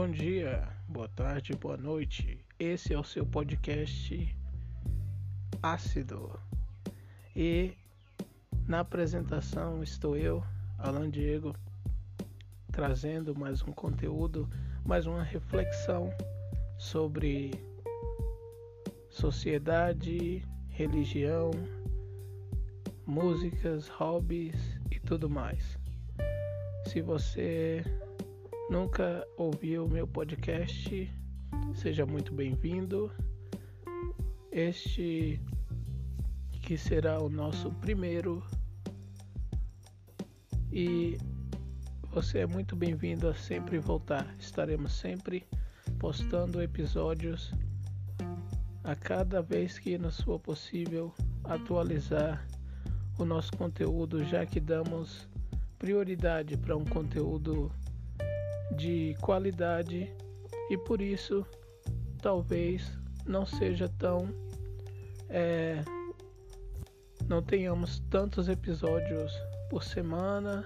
Bom dia, boa tarde, boa noite. Esse é o seu podcast Ácido. E na apresentação estou eu, Alan Diego, trazendo mais um conteúdo, mais uma reflexão sobre sociedade, religião, músicas, hobbies e tudo mais. Se você nunca ouviu o meu podcast, seja muito bem-vindo. Este que será o nosso primeiro e você é muito bem-vindo a sempre voltar. Estaremos sempre postando episódios a cada vez que nos for possível atualizar o nosso conteúdo, já que damos prioridade para um conteúdo de qualidade e por isso talvez não seja tão é, não tenhamos tantos episódios por semana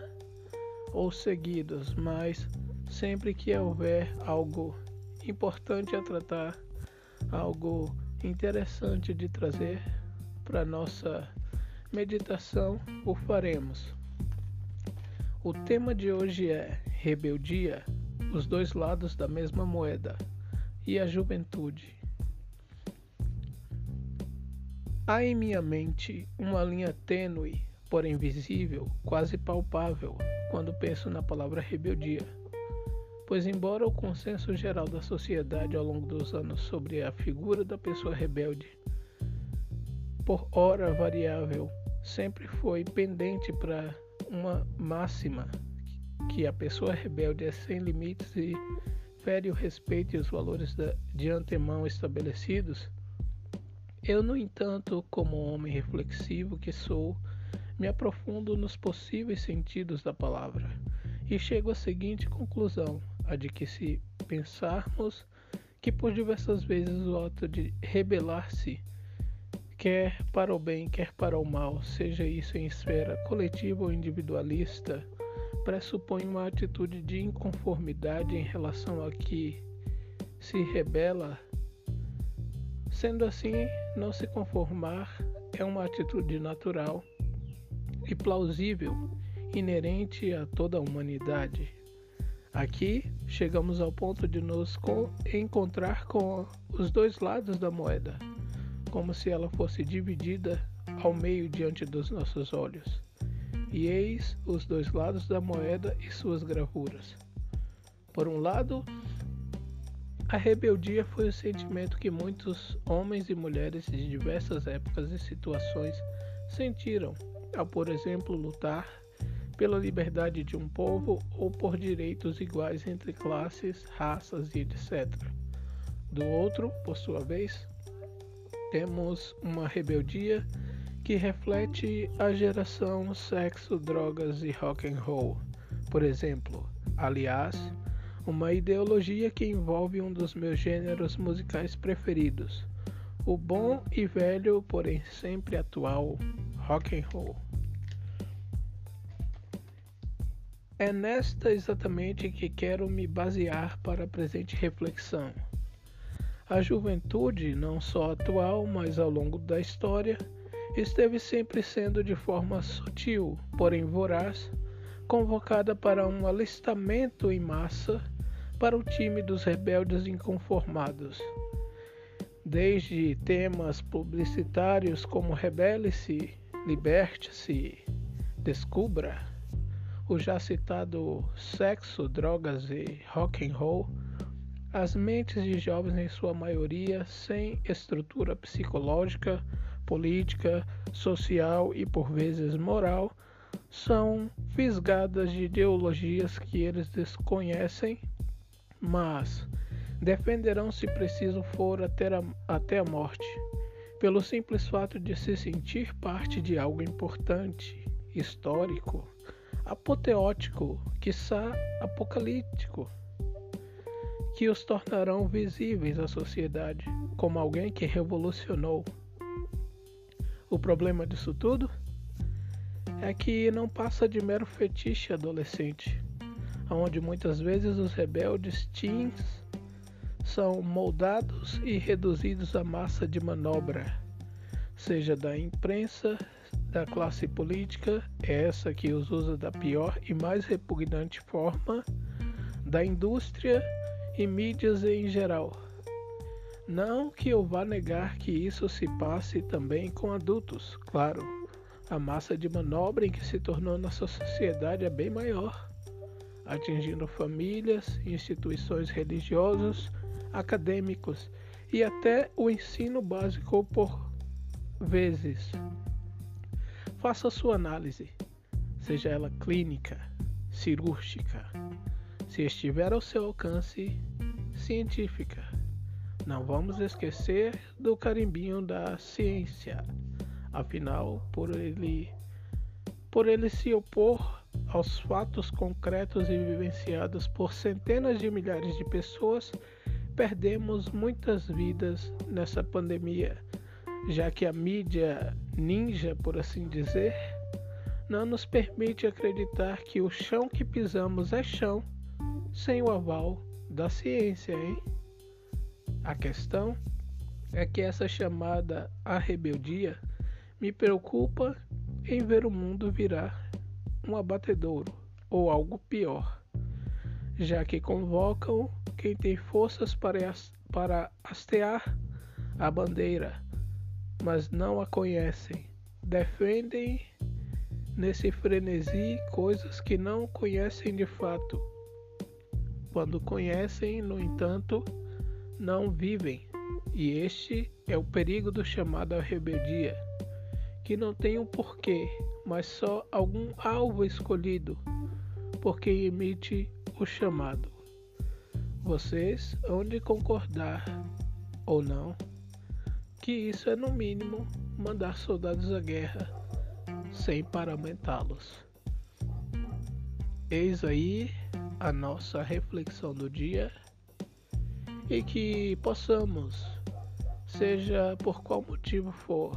ou seguidos, mas sempre que houver algo importante a tratar, algo interessante de trazer para nossa meditação, o faremos. O tema de hoje é rebeldia, os dois lados da mesma moeda, e a juventude. Há em minha mente uma linha tênue, porém visível, quase palpável, quando penso na palavra rebeldia. Pois, embora o consenso geral da sociedade ao longo dos anos sobre a figura da pessoa rebelde, por hora variável, sempre foi pendente para uma máxima que a pessoa rebelde é sem limites e fere o respeito e os valores de antemão estabelecidos, eu, no entanto, como homem reflexivo que sou, me aprofundo nos possíveis sentidos da palavra e chego à seguinte conclusão: a de que, se pensarmos que por diversas vezes o ato de rebelar-se quer para o bem, quer para o mal, seja isso em esfera coletiva ou individualista, pressupõe uma atitude de inconformidade em relação a que se rebela. Sendo assim, não se conformar é uma atitude natural e plausível, inerente a toda a humanidade. Aqui chegamos ao ponto de nos encontrar com os dois lados da moeda como se ela fosse dividida ao meio diante dos nossos olhos. E eis os dois lados da moeda e suas gravuras. Por um lado, a rebeldia foi o sentimento que muitos homens e mulheres de diversas épocas e situações sentiram ao, por exemplo, lutar pela liberdade de um povo ou por direitos iguais entre classes, raças e etc. Do outro, por sua vez, temos uma rebeldia que reflete a geração sexo, drogas e rock and roll, por exemplo. Aliás, uma ideologia que envolve um dos meus gêneros musicais preferidos, o bom e velho, porém sempre atual, rock and roll. É nesta exatamente que quero me basear para a presente reflexão. A juventude, não só atual, mas ao longo da história, esteve sempre sendo de forma sutil, porém voraz, convocada para um alistamento em massa para o time dos rebeldes inconformados. Desde temas publicitários como Rebele-se, Liberte-se, Descubra, o já citado sexo, drogas e rock and roll, as mentes de jovens, em sua maioria, sem estrutura psicológica, política, social e por vezes moral, são fisgadas de ideologias que eles desconhecem, mas defenderão se preciso for até a, até a morte, pelo simples fato de se sentir parte de algo importante, histórico, apoteótico, quiçá apocalíptico que os tornarão visíveis à sociedade como alguém que revolucionou. O problema disso tudo é que não passa de mero fetiche adolescente. onde muitas vezes os rebeldes teens são moldados e reduzidos à massa de manobra, seja da imprensa, da classe política, essa que os usa da pior e mais repugnante forma, da indústria e mídias em geral. Não que eu vá negar que isso se passe também com adultos, claro. A massa de manobra em que se tornou nossa sociedade é bem maior, atingindo famílias, instituições religiosas, acadêmicos e até o ensino básico por vezes. Faça sua análise, seja ela clínica, cirúrgica, se estiver ao seu alcance, científica. Não vamos esquecer do carimbinho da ciência. Afinal, por ele por ele se opor aos fatos concretos e vivenciados por centenas de milhares de pessoas, perdemos muitas vidas nessa pandemia, já que a mídia ninja, por assim dizer, não nos permite acreditar que o chão que pisamos é chão sem o aval da ciência, hein? A questão é que essa chamada a rebeldia me preocupa em ver o mundo virar um abatedouro ou algo pior, já que convocam quem tem forças para, para hastear a bandeira, mas não a conhecem, defendem nesse frenesi coisas que não conhecem de fato. Quando conhecem, no entanto, não vivem. E este é o perigo do chamado à rebeldia, que não tem um porquê, mas só algum alvo escolhido por quem emite o chamado. Vocês hão de concordar ou não que isso é no mínimo mandar soldados à guerra sem paramentá-los. Eis aí a nossa reflexão do dia e que possamos, seja por qual motivo for,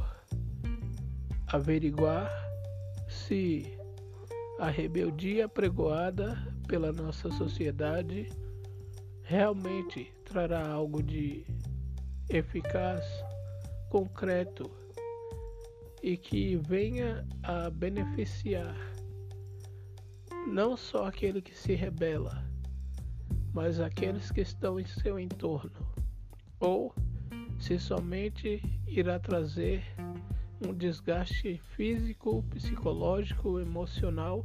averiguar se a rebeldia pregoada pela nossa sociedade realmente trará algo de eficaz, concreto e que venha a beneficiar não só aquele que se rebela, mas aqueles que estão em seu entorno, ou se somente irá trazer um desgaste físico, psicológico, emocional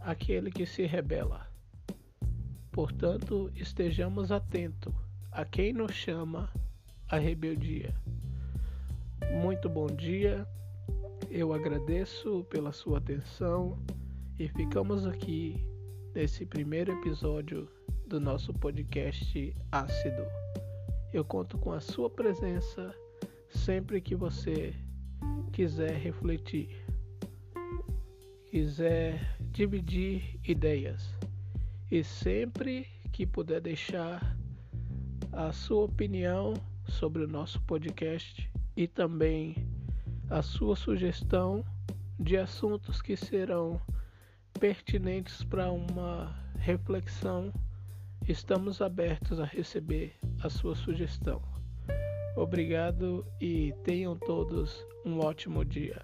àquele que se rebela. Portanto, estejamos atentos a quem nos chama a rebeldia. Muito bom dia, eu agradeço pela sua atenção. E ficamos aqui nesse primeiro episódio do nosso podcast Ácido. Eu conto com a sua presença sempre que você quiser refletir, quiser dividir ideias e sempre que puder deixar a sua opinião sobre o nosso podcast e também a sua sugestão de assuntos que serão pertinentes para uma reflexão, estamos abertos a receber a sua sugestão. Obrigado e tenham todos um ótimo dia.